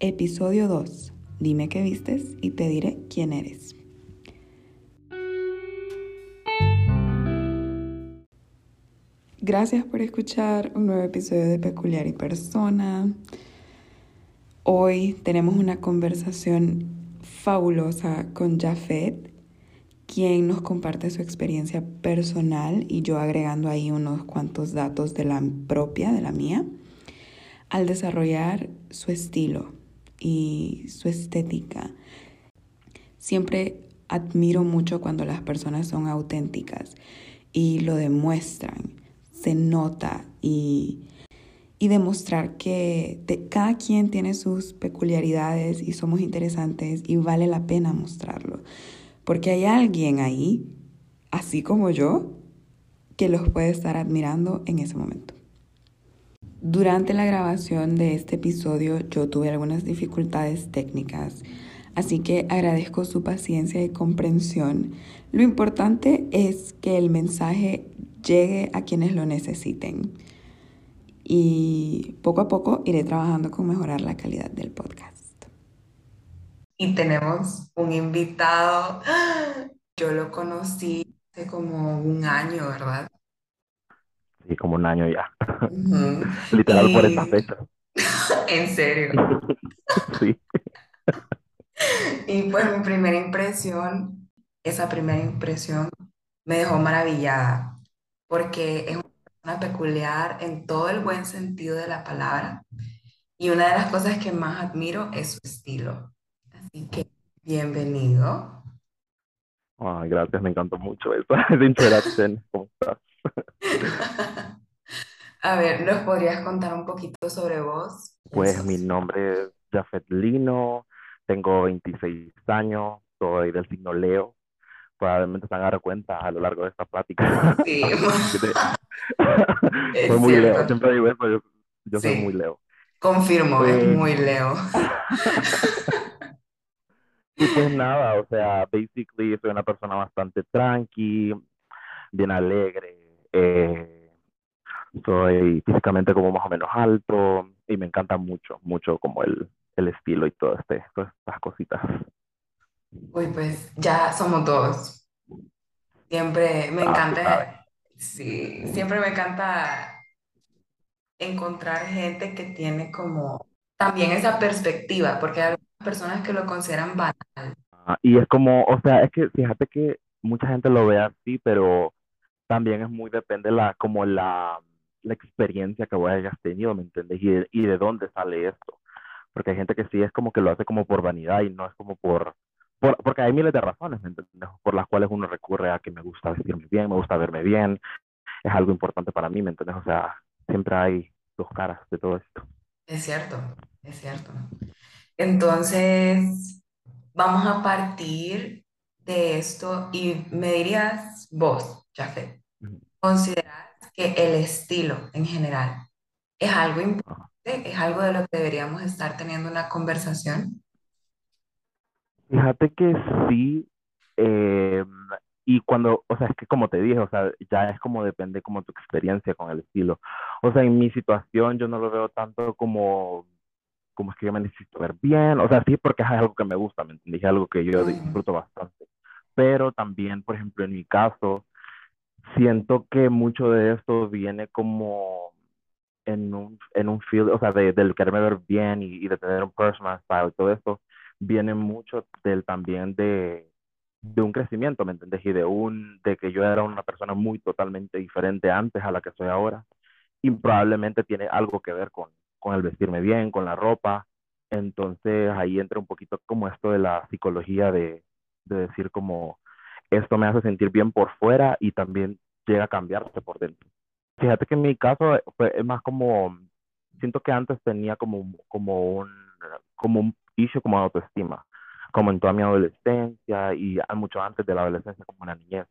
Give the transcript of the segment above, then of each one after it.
Episodio 2. Dime qué vistes y te diré quién eres. Gracias por escuchar un nuevo episodio de Peculiar y Persona. Hoy tenemos una conversación fabulosa con Jafet, quien nos comparte su experiencia personal y yo agregando ahí unos cuantos datos de la propia, de la mía, al desarrollar su estilo y su estética. Siempre admiro mucho cuando las personas son auténticas y lo demuestran, se nota y, y demostrar que cada quien tiene sus peculiaridades y somos interesantes y vale la pena mostrarlo. Porque hay alguien ahí, así como yo, que los puede estar admirando en ese momento. Durante la grabación de este episodio yo tuve algunas dificultades técnicas, así que agradezco su paciencia y comprensión. Lo importante es que el mensaje llegue a quienes lo necesiten y poco a poco iré trabajando con mejorar la calidad del podcast. Y tenemos un invitado, yo lo conocí hace como un año, ¿verdad? Sí, como un año ya. Literal por esta fecha. ¿En serio? sí. Y pues mi primera impresión, esa primera impresión me dejó maravillada, porque es una persona peculiar en todo el buen sentido de la palabra. Y una de las cosas que más admiro es su estilo. Así que bienvenido. Ay, gracias, me encantó mucho esa, esa interacción. ¿Cómo estás? A ver, ¿nos podrías contar un poquito sobre vos? Pues mi nombre es Jafet Lino, tengo 26 años, soy del signo Leo. Probablemente se a dar cuenta a lo largo de esta plática. Sí, soy muy Leo, siempre digo eso, yo, yo soy muy Leo. Confirmo, es Pues- muy Leo. Y pues nada, o sea, basically soy una persona bastante tranqui, bien alegre, eh, soy físicamente como más o menos alto y me encanta mucho, mucho como el, el estilo y todo este, todas estas cositas. Uy, pues ya somos dos. Siempre me Ah, encanta, sí, siempre me encanta encontrar gente que tiene como también esa perspectiva, porque hay algunas personas que lo consideran banal. Ah, y es como, o sea, es que fíjate que mucha gente lo ve así, pero también es muy depende la, como la, la experiencia que vos hayas tenido, ¿me entiendes? Y de, y de dónde sale esto. Porque hay gente que sí es como que lo hace como por vanidad y no es como por, por, porque hay miles de razones, ¿me entiendes? Por las cuales uno recurre a que me gusta vestirme bien, me gusta verme bien, es algo importante para mí, ¿me entiendes? O sea, siempre hay dos caras de todo esto. Es cierto, es cierto. Entonces, vamos a partir de esto y me dirías vos, Jafet, Ujú. ¿consideras que el estilo en general es algo importante? ¿Es algo de lo que deberíamos estar teniendo una conversación? Fíjate que sí, eh, y cuando, o sea, es que como te dije, o sea, ya es como depende como tu experiencia con el estilo. O sea, en mi situación yo no lo veo tanto como, como es que yo me necesito ver bien, o sea, sí, porque es algo que me gusta, ¿me entendí? Es algo que yo disfruto bastante. Pero también, por ejemplo, en mi caso, siento que mucho de esto viene como en un, en un field, o sea, de, del quererme ver bien y, y de tener un personal style, todo esto viene mucho del también de, de un crecimiento, ¿me entiendes? Y de un, de que yo era una persona muy totalmente diferente antes a la que soy ahora. Y probablemente tiene algo que ver con, con el vestirme bien, con la ropa. Entonces ahí entra un poquito como esto de la psicología de, de decir como, esto me hace sentir bien por fuera y también llega a cambiarse por dentro. Fíjate que en mi caso eh, fue más como, siento que antes tenía como, como un, como un issue como autoestima, como en toda mi adolescencia y mucho antes de la adolescencia, como en la niñez.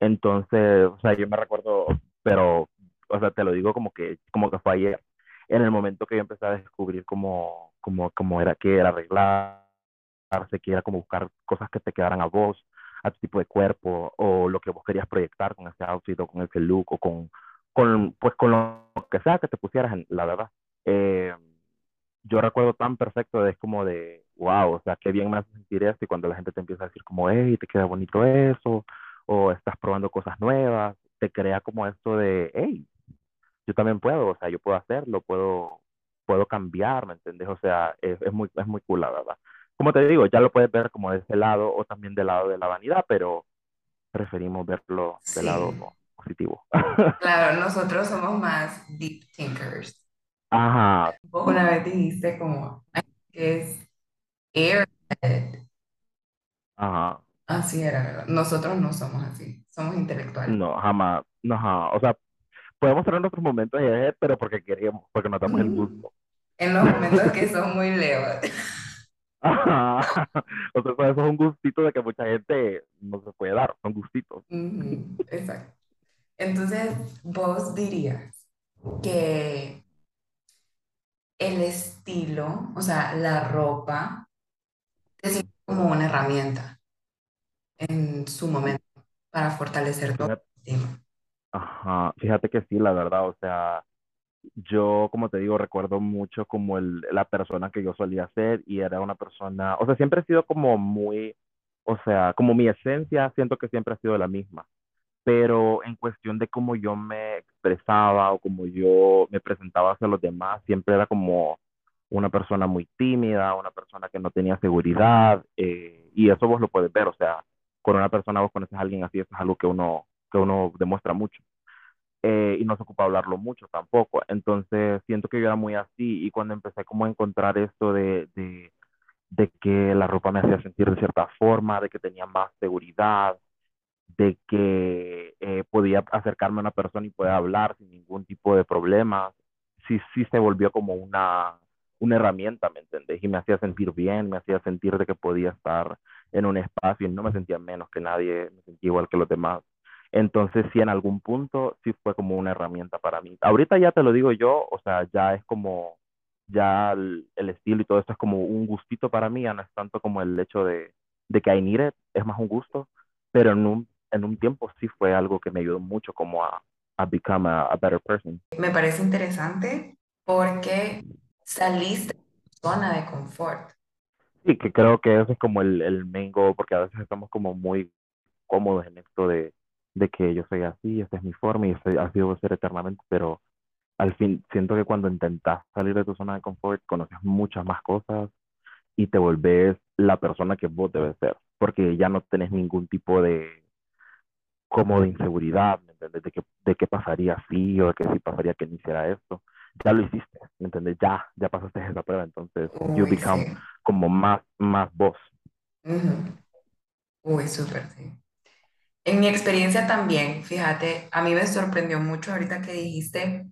Entonces, o sea, yo me recuerdo, pero, o sea, te lo digo como que, como que fue ayer, en el momento que yo empecé a descubrir cómo, cómo, cómo era que era arreglarse, que era como buscar cosas que te quedaran a vos, a tu tipo de cuerpo, o lo que vos querías proyectar con ese outfit o con ese look, o con, con, pues con lo que sea que te pusieras, en, la verdad. Eh, yo recuerdo tan perfecto, es como de, wow, o sea, qué bien me hace sentir esto y cuando la gente te empieza a decir como, hey, te queda bonito eso, o estás probando cosas nuevas, te crea como esto de, hey, yo también puedo, o sea, yo puedo hacerlo, puedo, puedo cambiar, ¿me entiendes? O sea, es muy, es muy cool, la verdad. Como te digo, ya lo puedes ver como de ese lado o también del lado de la vanidad, pero preferimos verlo del lado positivo. claro, nosotros somos más deep thinkers. Ajá, Vos una vez dijiste como "Ay, que es airhead. ajá, Así era, ¿verdad? Nosotros no somos así, somos intelectuales. no, jamás, no, ajá, o sea, podemos tener nuestros momentos de eje, pero porque queremos, porque nos damos el gusto. En los momentos que son muy Leo. O sea, eso es un gustito de que mucha gente no se puede dar, son gustitos. Exacto. Entonces, vos dirías que el estilo, o sea, la ropa, te sirve como una herramienta en su momento para fortalecer tu ajá, fíjate que sí, la verdad, o sea, yo, como te digo, recuerdo mucho como el, la persona que yo solía ser y era una persona, o sea, siempre he sido como muy, o sea, como mi esencia, siento que siempre ha sido la misma. pero en cuestión de cómo yo me expresaba o cómo yo me presentaba hacia los demás, siempre era como una persona muy tímida, una persona que no tenía seguridad, eh, y eso vos lo puedes ver, o sea, con una persona vos conoces a alguien así, eso es algo que uno, que uno demuestra mucho, eh, y no se ocupa hablarlo mucho tampoco, entonces siento que yo era muy así, y cuando empecé como a encontrar esto de, de, de que la ropa me hacía sentir de cierta forma, de que tenía más seguridad, de que eh, podía acercarme a una persona y poder hablar sin ningún tipo de problema, sí, sí se volvió como una, una herramienta, ¿me entendés? Y me hacía sentir bien, me hacía sentir de que podía estar en un espacio y no me sentía menos que nadie, me sentía igual que los demás. Entonces, sí, en algún punto sí fue como una herramienta para mí. Ahorita ya te lo digo yo, o sea, ya es como, ya el, el estilo y todo esto es como un gustito para mí, ya no es tanto como el hecho de, de que I need it, es más un gusto, pero en un, en un tiempo sí fue algo que me ayudó mucho como a, a become a, a better person. Me parece interesante porque saliste de tu zona de confort. Sí, que creo que eso es como el, el main goal, porque a veces estamos como muy cómodos en esto de, de que yo soy así, esta es mi forma y soy, así debo ser eternamente, pero al fin siento que cuando intentas salir de tu zona de confort, conoces muchas más cosas y te volvés la persona que vos debes ser, porque ya no tenés ningún tipo de, como de inseguridad, ¿me entiendes? De qué, de qué pasaría si o de qué si pasaría que no hiciera esto. Ya lo hiciste, ¿me entiendes? Ya, ya pasaste esa prueba, entonces you Uy, become sí. como más, más vos. Ujú. Uy, súper, sí. En mi experiencia también, fíjate, a mí me sorprendió mucho ahorita que dijiste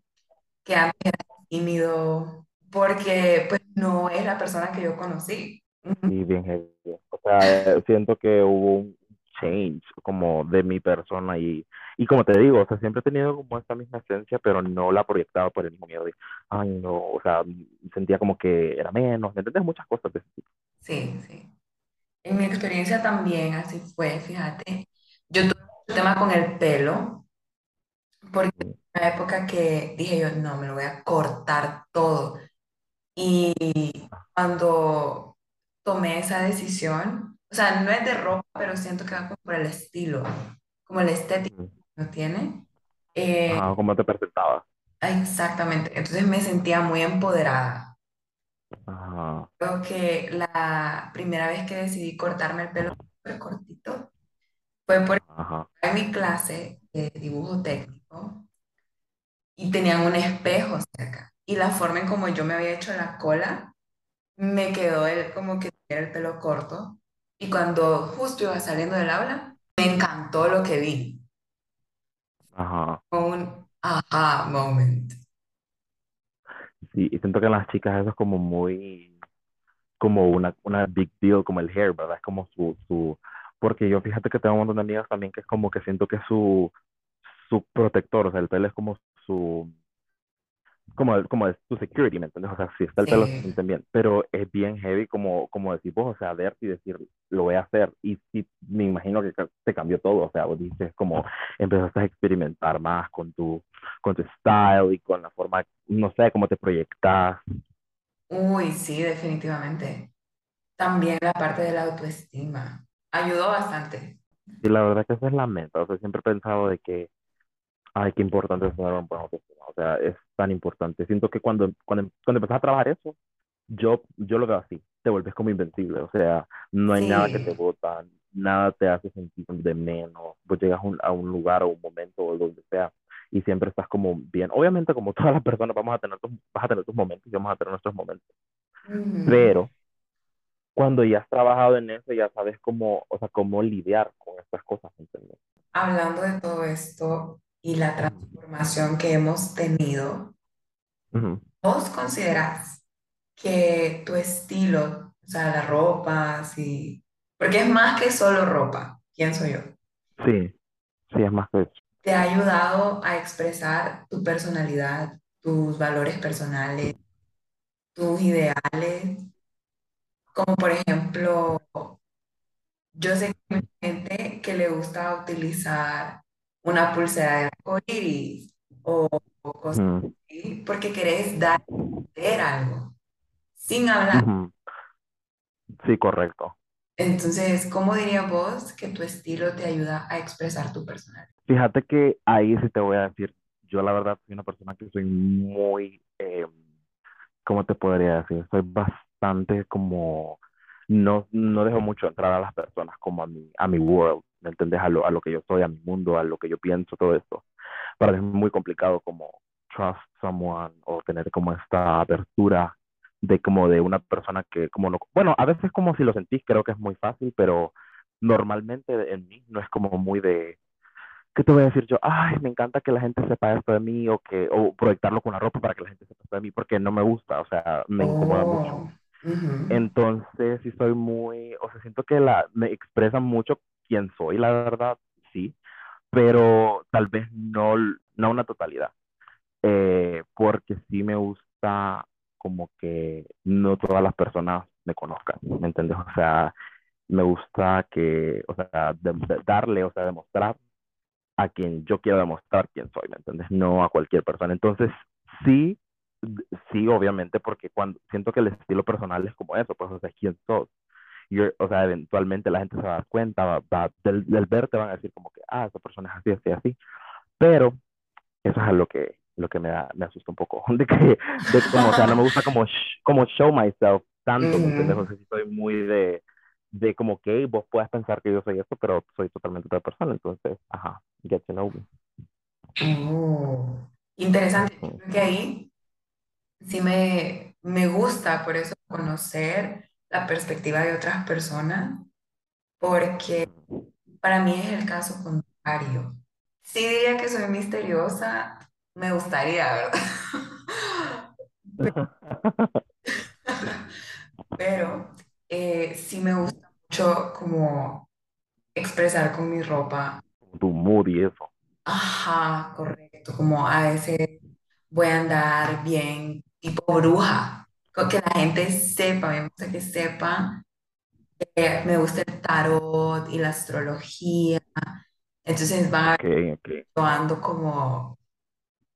que antes era tímido, porque pues no es la persona que yo conocí. Sí, bien. O sea, siento que hubo un change como de mi persona y, y como te digo, o sea, siempre he tenido como esta misma esencia, pero no la proyectaba por el mismo miedo de, ay, no, o sea, sentía como que era menos, ¿me entiendes? Muchas cosas de ese tipo. Sí, sí. En mi experiencia también así fue, fíjate. Yo tuve un tema con el pelo, porque una época que dije yo, no, me lo voy a cortar todo. Y cuando tomé esa decisión, o sea, no es de ropa, pero siento que va como por el estilo, como la estética ujú. que tiene. Eh, Ajá, ¿cómo te presentabas? exactamente, entonces me sentía muy empoderada. Ajá, Creo que la primera vez que decidí cortarme el pelo súper cortito fue porque ajá, en mi clase de dibujo técnico y tenían un espejo cerca. Y la forma en como yo me había hecho la cola, me quedó el, como que era el pelo corto. Y cuando justo iba saliendo del aula, me encantó lo que vi. ajá. Un aha moment. Sí, y siento que en las chicas eso es como muy, como una, una big deal, como el hair, ¿verdad? Es como su, su, porque yo fíjate que tengo un montón de amigas también que es como que siento que es su, su protector, o sea, el pelo es como su, como, como es tu security, ¿me entiendes? O sea, si está el pelo se Sí, sienten bien, pero es bien heavy como, como decir vos, o sea, ver y decir, lo voy a hacer, y sí, me imagino que te cambió todo, o sea, vos dices como, empezaste a experimentar más con tu, con tu style y con la forma, no sé, cómo te proyectas, Uy, sí, definitivamente. También la parte de la autoestima. Ayudó bastante. Y la verdad que esa es la meta, o sea, siempre he pensado de que, ay, qué importante es tener un buen autoestima, o sea, es tan importante. Siento que cuando, cuando, cuando empezás a trabajar eso, yo, yo lo veo así, te vuelves como invencible, o sea, no hay nada que te Sí. bota, nada te hace sentir de menos, pues llegas a un, a un lugar o un momento o donde sea y siempre estás como bien. Obviamente, como todas las personas, vamos a tener tus, vas a tener tus momentos y vamos a tener nuestros momentos, pero cuando ya has trabajado en eso, ya sabes cómo, o sea, cómo lidiar con estas cosas, ¿entiendes? Hablando de todo esto y la transformación que hemos tenido, ujú. ¿vos considerás que tu estilo, o sea, la ropa, sí, porque es más que solo ropa, pienso yo, Sí, sí, es más que eso. te ha ayudado a expresar tu personalidad, tus valores personales, tus ideales? Como por ejemplo, yo sé que hay gente que le gusta utilizar una pulsera de arcoíris o, o cosas así, porque querés dar algo sin hablar. Sí, correcto. Entonces, ¿cómo dirías vos que tu estilo te ayuda a expresar tu personalidad? Fíjate que ahí sí te voy a decir, yo la verdad soy una persona que soy muy, eh, ¿cómo te podría decir? Soy bastante como, no, no dejo mucho entrar a las personas como a mi, a mi world, ¿me entendés? A lo, a lo que yo soy, a mi mundo, a lo que yo pienso, todo esto. Para mí es muy complicado como trust someone o tener como esta apertura de como de una persona que como no, bueno, a veces como si lo sentís creo que es muy fácil, pero normalmente en mí no es como muy de ¿qué te voy a decir yo? Ay, me encanta que la gente sepa esto de mí o que o proyectarlo con la ropa para que la gente sepa esto de mí porque no me gusta, o sea, me incomoda mucho. Entonces, sí soy muy, o sea, siento que la me expresa mucho quién soy, la verdad, sí, pero tal vez no no una totalidad. Eh, porque sí me gusta como que no todas las personas me conozcan, ¿me entiendes? O sea, me gusta que, o sea, darle, o sea, demostrar a quien yo quiero demostrar quién soy, ¿me entiendes? No a cualquier persona. Entonces, sí, sí, obviamente, porque cuando siento que el estilo personal es como eso, pues, o sea, quién sos. Y, o sea, eventualmente la gente se va a dar cuenta, va, va, del, del verte van a decir como que, ah, esa persona es así, así, así. Pero eso es lo que, lo que me, da, me asusta un poco, de que, de como, o sea, no me gusta como, sh- como show myself tanto, ¿me entiendes? O Ujú. sea, sí soy muy de, de como que vos puedes pensar que yo soy esto, pero soy totalmente otra persona, entonces, ajá, get to know me. Oh, interesante. Creo que ahí sí me, me gusta por eso conocer la perspectiva de otras personas, porque para mí es el caso contrario. Sí diría que soy misteriosa, me gustaría, ¿verdad? Pero eh, sí me gusta mucho como expresar con mi ropa. tu mood y eso. Ajá, correcto. Como a veces voy a andar bien tipo bruja. Que la gente sepa, me gusta que sepa. que me gusta el tarot y la astrología. Entonces van a ver Ok, ok. que yo ando como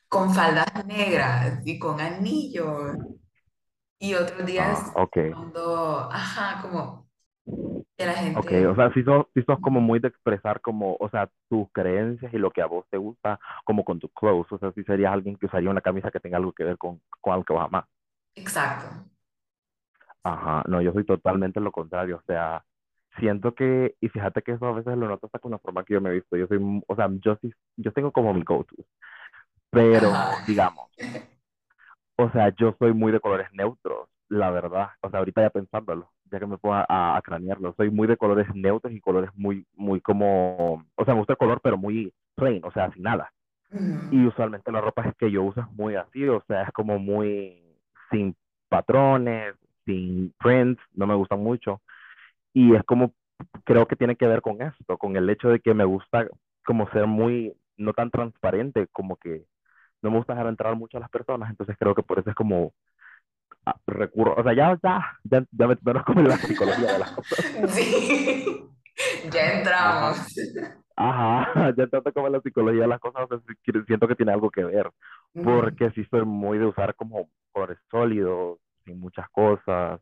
con faldas negras y con anillos. Y otros Ah, días ando, ajá, como la Ok, o sea, si sos, si sos como muy de expresar como, o sea, tus creencias y lo que a vos te gusta, como con tus clothes, o sea, si serías alguien que usaría una camisa que tenga algo que ver con, con algo que vas a amar. Exacto. Ajá, no, yo soy totalmente lo contrario, o sea, siento que, y fíjate que eso a veces lo noto hasta con la forma que yo me he visto, yo soy, o sea, yo sí, yo tengo como mi go-to, pero Ajá. digamos, o sea, yo soy muy de colores neutros, la verdad, o sea, ahorita ya pensándolo, ya que me puedo a, a cranearlo, soy muy de colores neutros y colores muy, muy como, o sea, me gusta el color, pero muy plain, o sea, sin nada. Y usualmente la ropa que yo uso es muy así, o sea, es como muy sin patrones, sin prints, no me gustan mucho. Y es como, creo que tiene que ver con esto, con el hecho de que me gusta como ser muy, no tan transparente, como que no me gusta dejar entrar mucho a las personas, entonces creo que por eso es como recurro, o sea, ya, ya, ya, ya me menos como la psicología de las cosas. Sí, ya entramos. Ajá, ajá, ya tanto como en la psicología de las cosas, o sea, siento que tiene algo que ver, porque sí soy muy de usar como colores sólidos, sin muchas cosas,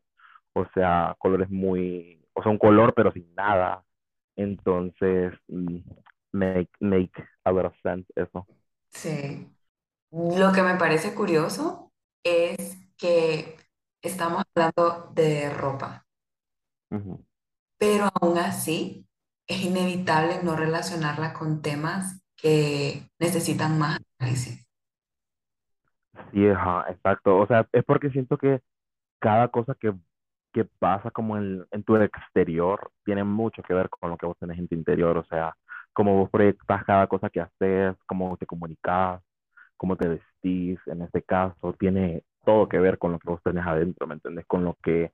o sea, colores muy, o sea, un color pero sin nada. Entonces, mm, make, make a lot of sense eso. Sí. Lo que me parece curioso es que estamos hablando de ropa, Ujú. pero aún así es inevitable no relacionarla con temas que necesitan más análisis. Sí, ajá, exacto. O sea, es porque siento que cada cosa que, que pasa como en, en tu exterior tiene mucho que ver con lo que vos tenés en tu interior. O sea, cómo vos proyectas cada cosa que haces, cómo te comunicas, cómo te vestís, en este caso, tiene todo que ver con lo que vos tenés adentro, ¿me entendés? Con lo que,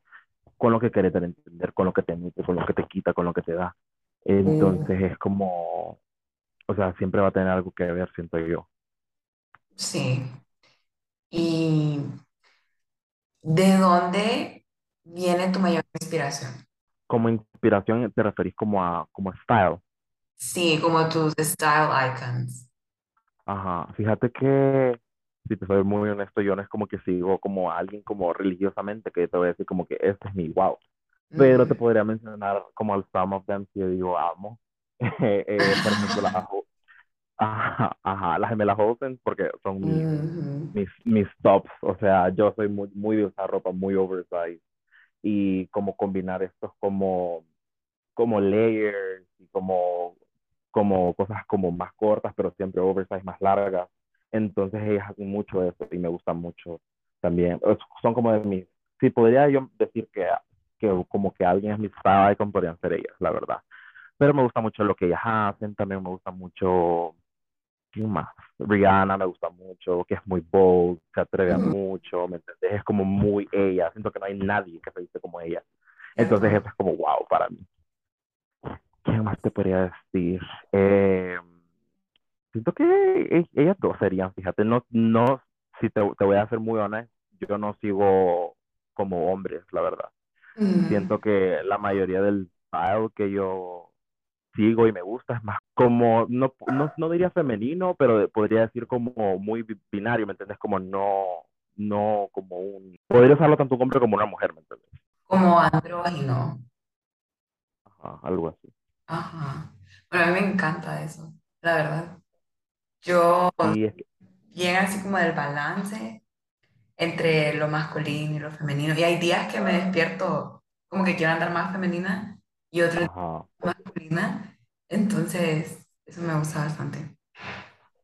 con lo que querés entender, con lo que te emite, con lo que te quita, con lo que te da. Entonces es como, o sea, siempre va a tener algo que ver, siento yo. sí. ¿Y de dónde viene tu mayor inspiración? Como inspiración te referís como a, como a style. Sí, como tus style icons. Ajá, fíjate que, si te soy muy honesto, yo no es como que sigo como a alguien como religiosamente que te voy a decir como que este es mi wow, pero te Ujú. podría mencionar como al some of them que yo digo amo. Eh, eh, por ejemplo, las, ajá, ajá, las gemelas Olsen porque son mis, Ujú. mis, mis tops, o sea, yo soy muy, muy de usar ropa muy oversized y como combinar estos como como layers y como, como cosas como más cortas, pero siempre oversize más largas. Entonces ellas hacen mucho eso y me gusta mucho también. Es- Son como de mis, sí, podría yo decir que, que como que alguien es mi style icon, podrían ser ellas, la verdad. Pero me gusta mucho lo que ellas hacen, también me gusta mucho, ¿quién más? Rihanna me gusta mucho, que es muy bold, se atreve a mucho, ¿me entendés? Es como muy ella, siento que no hay nadie que se dice como ella. Entonces eso es como wow para mí. ¿Qué más te podría decir? Eh, siento que e- ellas dos serían, fíjate, no, no, si te, te voy a ser muy honesto, yo no sigo como hombres, la verdad. Mm, Siento que la mayoría del style que yo sigo y me gusta es más como, no, no, no diría femenino, pero podría decir como muy bi- binario, ¿me entiendes? Como no, no como un, podría usarlo tanto un hombre como una mujer, ¿me entiendes? como andrógino. Ajá, algo así. Ajá. Bueno, a mí me encanta eso, la verdad. Yo, bien así como del balance entre lo masculino y lo femenino. Y hay días que me despierto como que quiero andar más femenina y otros masculina. Entonces, eso me gusta bastante.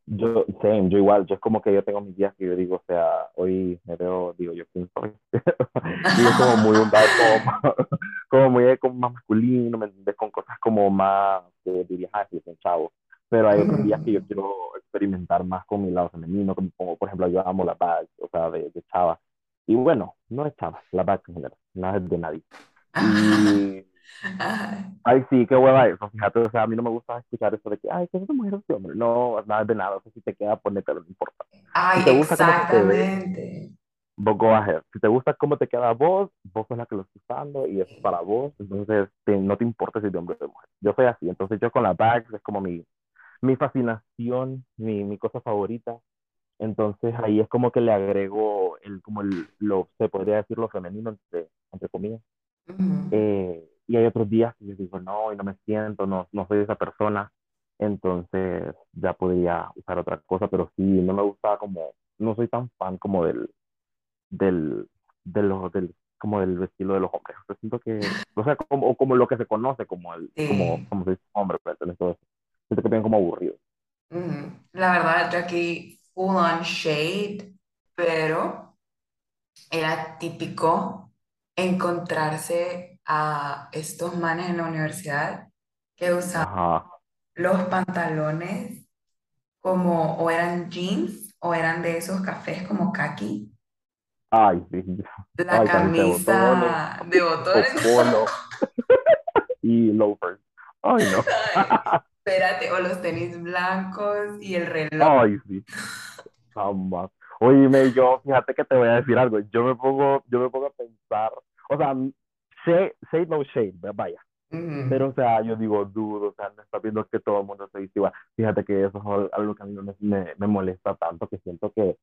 Yo, same, yo igual, yo es como que yo tengo mis días que yo digo, o sea, hoy me veo, digo, yo quién soy. Y es como muy un como, como muy eh, como más masculino, ¿me entiendes? Con cosas como más, que dirías, ah, sí, son chavos. Pero hay otros días que yo quiero experimentar más con mi lado femenino, como, por ejemplo, yo amo la bag, o sea, de, de chava. Y bueno, no es chava, la bag en general, nada es de nadie. Y. Ay, sí, qué hueva eso, fíjate, o sea, a mí no me gusta escuchar eso de que, ay, ¿qué es esa mujer o ese hombre? No, nada de nada, o sea, si te queda, ponértelo, no importa. Ay, Si te gusta exactamente. vos go ahead. Si te gusta cómo te queda vos, vos sos la que lo estás usando y eso es para vos, entonces te- no te importa si es de hombre o de mujer. Yo soy así, entonces yo con la bags es como mi, mi fascinación, mi, mi cosa favorita, entonces ahí es como que le agrego el, como el, lo, se podría decir lo femenino, entre, entre comillas eh, y hay otros días que yo digo, no, y no me siento, no, no soy esa persona. Entonces ya podría usar otra cosa, pero sí, no me gusta como, no soy tan fan como del, del, de los, del, como del estilo de los hombres. Siento que, o sea, como, como lo que se conoce como el, como, Sí. como se dice hombre, pero todo eso. Siento que bien como aburrido. La verdad, yo aquí full on shade, pero era típico encontrarse a estos manes en la universidad que usaban Ajá. los pantalones como o eran jeans o eran de esos cafés como kaki, Ay, sí. la Ay, camisa de botones de botones. y loafers. Ay, no. Ay, espérate, o los tenis blancos y el reloj. Ay, sí. Jamás. Oíme, yo, fíjate que te voy a decir algo. Yo me pongo, yo me pongo a pensar, o sea, shade, shade no shade, vaya. Pero, o sea, yo digo, dudo, o sea, no está viendo que todo el mundo se dice igual. Fíjate que eso es al- algo que a mí no me, me, me molesta tanto, que siento que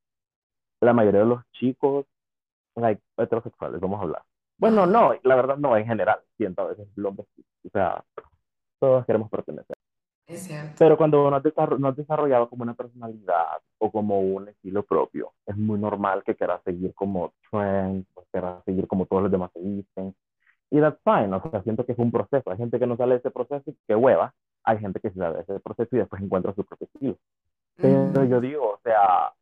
la mayoría de los chicos like, heterosexuales, vamos a hablar. Bueno, no, la verdad no, en general, siento a veces hombre, o sea, todos queremos pertenecer. Es cierto. Pero cuando no has, no has desarrollado como una personalidad o como un estilo propio, es muy normal que quieras seguir como trends, o quieras seguir como todos los demás se visten. Y that's fine, o sea, siento que es un proceso. Hay gente que no sale de ese proceso y que hueva. Hay gente que sale de ese proceso y después encuentra su propio estilo. Pero yo Ujú. digo, o sea,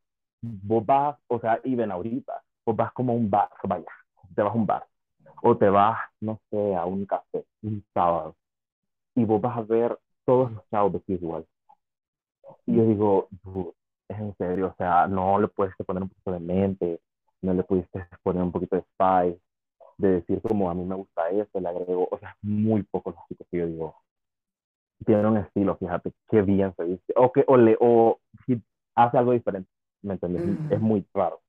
vos vas, o sea, y ven ahorita, vos vas como a un bar, vaya, te vas a un bar, o te vas, no sé, a un café, un sábado, y vos vas a ver todos los chavos vestidos igual. Y yo digo, "Dude, es en serio, o sea, no le puedes poner un poquito de mente, no le pudiste poner un poquito de spice, de decir como a mí me gusta esto, le agrego, o sea, muy pocos los chicos que yo digo, tienen un estilo, fíjate, qué bien se viste, o que, o le, o si hace algo diferente, ¿me entiendes? Es Ujú. muy raro.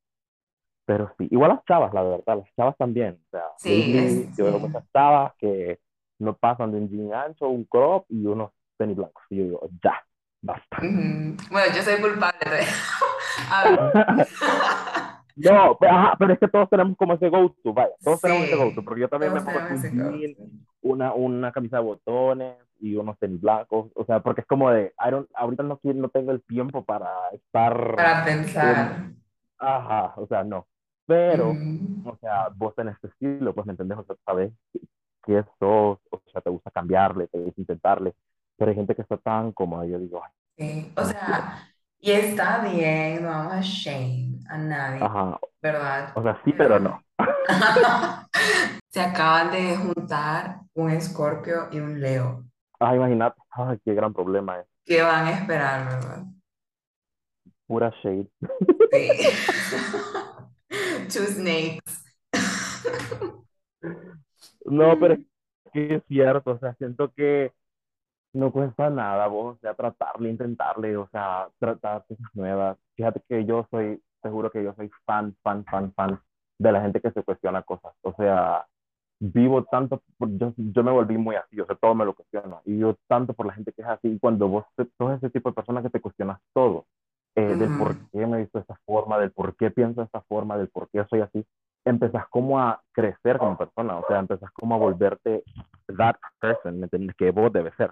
Pero sí, igual las chavas, la verdad, las chavas también. O sea, Sí, lately es, yo veo sí. muchas chavas que no pasan de un jean ancho, un crop y unos tenis blancos. Y yo digo, ya, basta. Bueno, yo soy culpable de. No, pero, ajá, pero es que todos tenemos como ese go-to, vaya, todos tenemos ese go-to, porque yo también me pongo una, una camisa de botones y unos tenis blancos, o sea, porque es como de, I don't, ahorita no, no tengo el tiempo para estar Para en, pensar. Ajá, o sea, no. Pero, o sea, vos tenés este estilo, pues, ¿me entendés? O sea, sabes qué sos, o sea, te gusta cambiarle, te gusta intentarle. Pero hay gente que está tan cómoda, yo digo, ay, Sí, o sea, y está bien, no vamos a shame a nadie, Ajá, ¿verdad? o sea, sí, pero Pero no. se acaban de juntar un Escorpio y un Leo. Ah, imagínate, ay, qué gran problema es. ¿Qué van a esperar, verdad? Pura shade. Sí. Two snakes. No, pero es que es cierto, o sea, siento que no cuesta nada, vos, o sea, tratarle, intentarle, o sea, tratar cosas nuevas. Fíjate que yo soy, seguro que yo soy fan, fan, fan, fan de la gente que se cuestiona cosas. O sea, vivo tanto, por- yo, yo me volví muy así, o sea, todo me lo cuestiono. Y yo tanto por la gente que es así, y cuando vos sos ese tipo de persona que te cuestionas todo, eh, del por qué me he visto de esta forma, del por qué pienso de esta forma, del por qué soy así, empezás como a crecer como persona, o sea, empezás como a volverte that person, ¿me entiendes? Que vos debes ser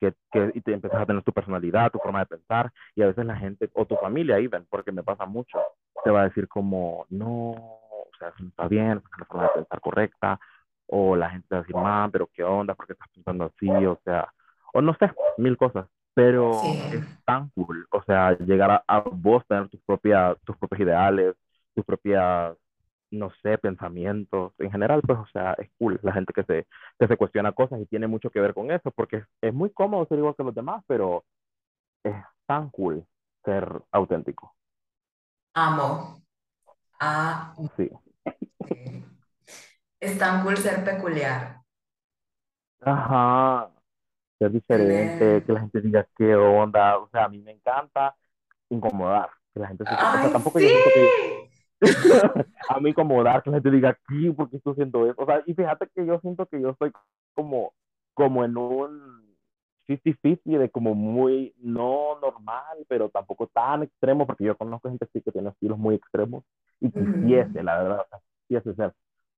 que, que, y te empiezas a tener tu personalidad, tu forma de pensar, y a veces la gente, o tu familia, even, porque me pasa mucho, te va a decir como, no, o sea, eso no está bien, es la forma de pensar correcta, o la gente te va a decir, man, pero qué onda, ¿por qué estás pensando así? O sea, o no sé, mil cosas, pero Sí. es tan cool, o sea, llegar a, a vos tener tus propias, tus propios ideales, tus propias, no sé, pensamientos, en general, pues, o sea, es cool la gente que se, que se cuestiona cosas y tiene mucho que ver con eso, porque es, muy cómodo ser igual que los demás, pero es tan cool ser auténtico. Amo. Amo. Sí. Es tan cool ser peculiar. Ajá. Ser diferente, que la gente diga qué onda, o sea, a mí me encanta incomodar, que la gente se, o sea, ¡Ay, tampoco yo siento que sí! a mí incomodar, que la gente diga, ¿qué? ¿Por qué estoy haciendo eso? O sea, y fíjate que yo siento que yo estoy como, como en un 50-50 de como muy, no normal, pero tampoco tan extremo, porque yo conozco gente que tiene estilos muy extremos y quisiese, la verdad, quisiese ser,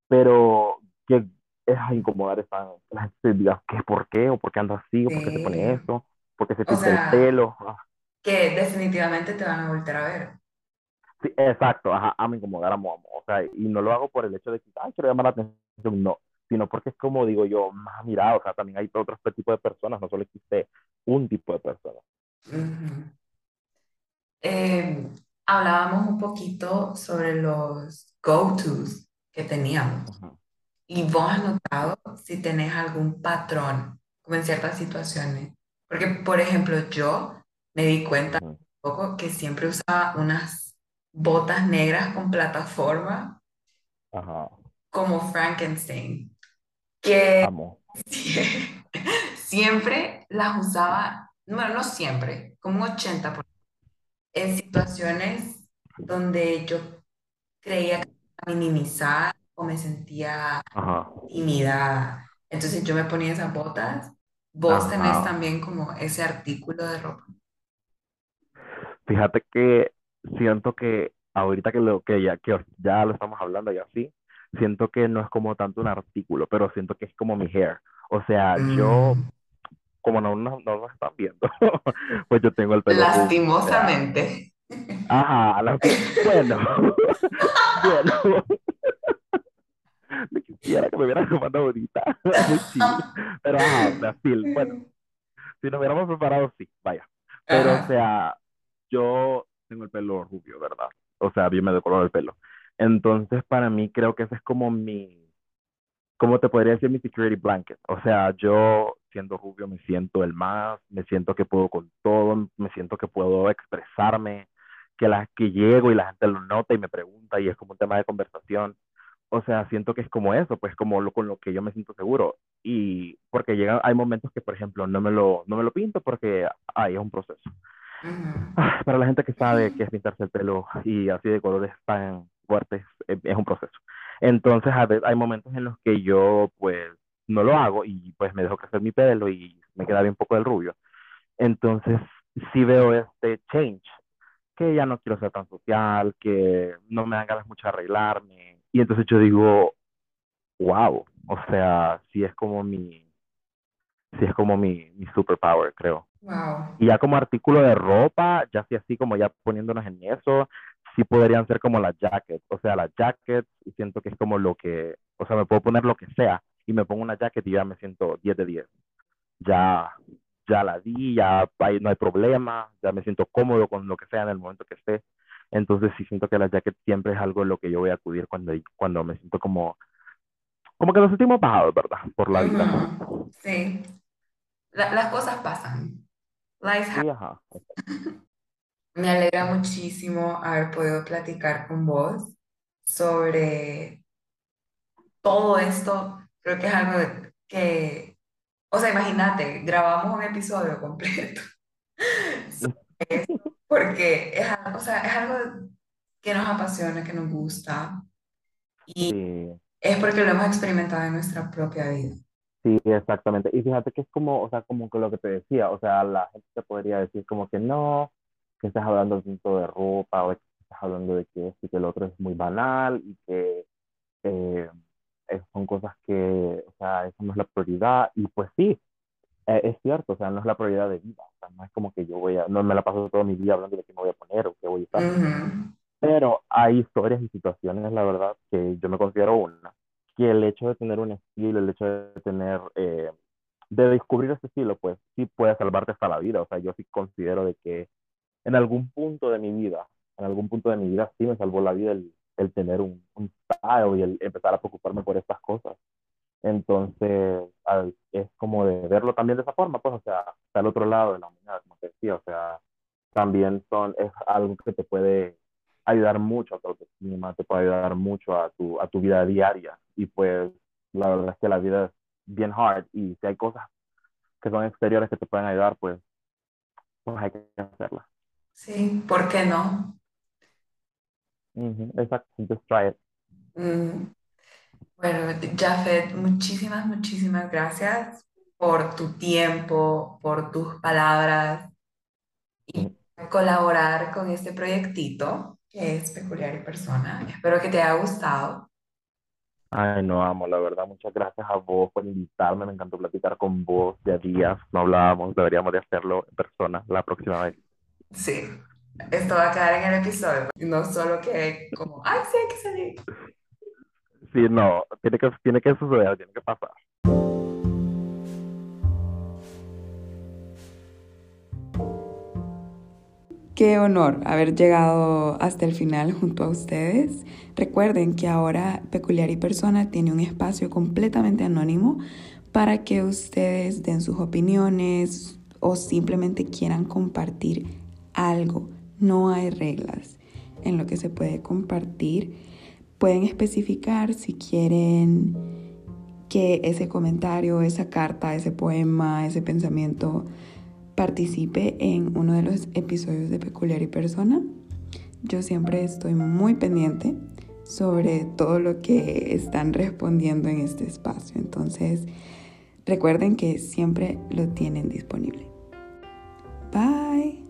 pero que es incomodar esa, la gente diga, ¿qué? ¿Por qué? ¿O por qué anda así? ¿O por qué se pone Sí. eso? ¿Por qué se pinta el pelo? Ah, que definitivamente te van a volver a ver. Sí, exacto, ajá, a mí incomodar a Momo, o sea, y no lo hago por el hecho de que, ay, quiero llamar la atención, no, sino porque es como digo yo, más mira, o sea, también hay otros tipos de personas, no solo existe un tipo de personas. Ujú. Eh, hablábamos un poquito sobre los go-tos que teníamos. Ajá, ¿Y vos has notado si tenés algún patrón, como en ciertas situaciones? Porque, por ejemplo, yo me di cuenta ajá, un poco que siempre usaba unas botas negras con plataforma ajá, como Frankenstein, que amo, sie- siempre las usaba, bueno, no siempre, como un 80%, en situaciones donde yo creía que minimizar o me sentía ajá, intimidada. Entonces yo me ponía esas botas. Vos tenés ajá. también como ese artículo de ropa. Fíjate que siento que ahorita que, lo, que, ya, que ya lo estamos hablando y así, siento que no es como tanto un artículo, pero siento que es como mi hair. O sea, yo, Mm, como no, no, no nos están viendo, pues yo tengo el pelo lastimosamente. ajá, la- bueno, bueno, me quisiera que me hubieran tomado ahorita, chill, pero ajá, sí, bueno, si nos hubiéramos preparado, sí, vaya, pero o sea, yo tengo el pelo rubio, ¿verdad? O sea, yo me decoloro el pelo. Entonces, para mí, creo que ese es como mi, ¿cómo te podría decir mi security blanket? O sea, yo siendo rubio me siento el más, me siento que puedo con todo, me siento que puedo expresarme, que la que llego y la gente lo nota y me pregunta y es como un tema de conversación. O sea, siento que es como eso, pues como lo, con lo que yo me siento seguro. Y porque llegan, hay momentos que, por ejemplo, no me lo, no me lo pinto porque ay, es un proceso. Ah, Para la gente que sabe qué es pintarse el pelo y así de colores tan fuertes, eh, es un proceso. Entonces, a ve- hay momentos en los que yo, pues, no lo hago y pues me dejo crecer mi pelo y me queda bien poco del rubio. Entonces, sí veo este change, que ya no quiero ser tan social, que no me dan ganas mucho arreglarme. Y entonces yo digo, wow, o sea, sí es como mi, sí es como mi, mi superpower, creo. Wow. Y ya como artículo de ropa, ya así así como ya poniéndonos en eso, sí podrían ser como las jackets. O sea, las jackets, y siento que es como lo que, o sea, me puedo poner lo que sea y me pongo una jacket y ya me siento 10 de 10. Ya, ya la di, ya hay- no hay problema, ya me siento cómodo con lo que sea en el momento que esté. Entonces sí siento que las jackets siempre es algo en lo que yo voy a acudir cuando, cuando me siento como, como que nos sentimos bajados, ¿verdad? Por la vida. Sí, La- las cosas pasan. Life Sí, ajá. Me alegra muchísimo haber podido platicar con vos sobre todo esto. Creo que es algo que, o sea, imagínate, grabamos un episodio completo porque es, o sea, es algo que nos apasiona, que nos gusta y Sí. es porque lo hemos experimentado en nuestra propia vida. Sí, exactamente. Y fíjate que es como, o sea, como que lo que te decía, o sea, la gente te podría decir como que no, que estás hablando tanto de ropa o que estás hablando de que esto y que el otro es muy banal y que eh, son cosas que, o sea, eso no es la prioridad. Y pues sí, eh, es cierto, o sea, no es la prioridad de vida. O sea, no es como que yo voy a, no me la paso todo mi día hablando de qué me voy a poner o qué voy a usar. Ujú, Pero hay historias y situaciones, la verdad, que yo me considero una, que el hecho de tener un estilo, el hecho de tener, eh, de descubrir ese estilo, pues sí puede salvarte hasta la vida. O sea, yo sí considero de que en algún punto de mi vida, en algún punto de mi vida sí me salvó la vida el, el tener un, un style y el empezar a preocuparme por estas cosas. Entonces, es como de verlo también de esa forma, pues, o sea, está al otro lado de la moneda, como te decía, o sea, también son, es algo que te puede ayudar mucho a tu autoestima, te puede ayudar mucho a tu, a tu vida diaria. Y pues, la verdad es que la vida es bien hard y si hay cosas que son exteriores que te pueden ayudar, pues, pues hay que hacerlas. Sí, ¿por qué no? Exacto, just try it. Mm, Bueno, Jafet, muchísimas, muchísimas gracias por tu tiempo, por tus palabras y Ujú. colaborar con este proyectito que es Peculiar y Persona. Espero que te haya gustado. Ay, no, amo, la verdad, muchas gracias a vos por invitarme, me encantó platicar con vos, ya días no hablábamos, deberíamos de hacerlo en persona la próxima vez. Sí, esto va a quedar en el episodio, no solo que como, ay, sí, hay que salir. Sí, no, tiene que, tiene que suceder, tiene que pasar. Qué honor haber llegado hasta el final junto a ustedes. Recuerden que ahora Peculiar y Persona tiene un espacio completamente anónimo para que ustedes den sus opiniones o simplemente quieran compartir algo. No hay reglas en lo que se puede compartir. Pueden especificar si quieren que ese comentario, esa carta, ese poema, ese pensamiento participe en uno de los episodios de Peculiar y Persona. Yo siempre estoy muy pendiente sobre todo lo que están respondiendo en este espacio. Entonces, recuerden que siempre lo tienen disponible. Bye.